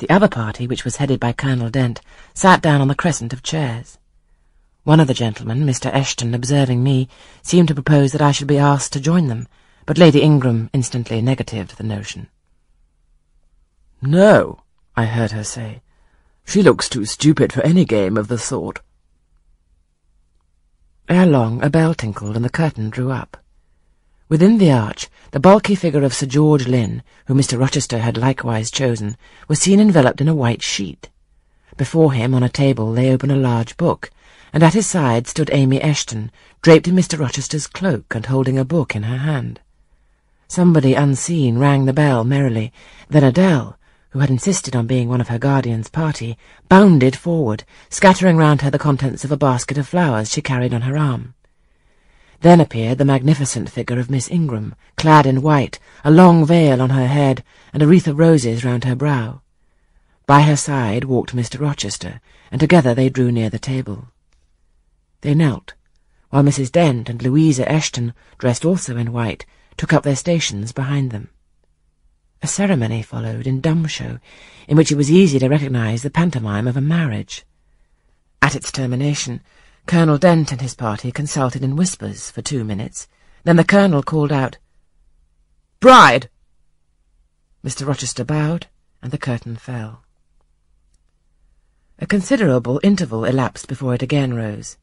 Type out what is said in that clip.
The other party, which was headed by Colonel Dent, sat down on the crescent of chairs. One of the gentlemen, Mr. Eshton, observing me, seemed to propose that I should be asked to join them, but Lady Ingram instantly negatived the notion. No, I heard her say. She looks too stupid for any game of the sort. Ere long a bell tinkled and the curtain drew up. Within the arch, the bulky figure of Sir George Lynn, whom Mr. Rochester had likewise chosen, was seen enveloped in a white sheet. Before him on a table lay open a large book, and at his side stood Amy Eshton, draped in Mr. Rochester's cloak and holding a book in her hand. Somebody unseen rang the bell merrily, then Adele, who had insisted on being one of her guardian's party, bounded forward, scattering round her the contents of a basket of flowers she carried on her arm. Then appeared the magnificent figure of Miss Ingram, clad in white, a long veil on her head, and a wreath of roses round her brow. By her side walked Mr. Rochester, and together they drew near the table. They knelt, while Mrs. Dent and Louisa Eshton, dressed also in white, took up their stations behind them. A ceremony followed in dumb show, in which it was easy to recognize the pantomime of a marriage. At its termination, Colonel Dent and his party consulted in whispers for two minutes. Then the colonel called out, Bride! Mr. Rochester bowed, and the curtain fell. A considerable interval elapsed before it again rose.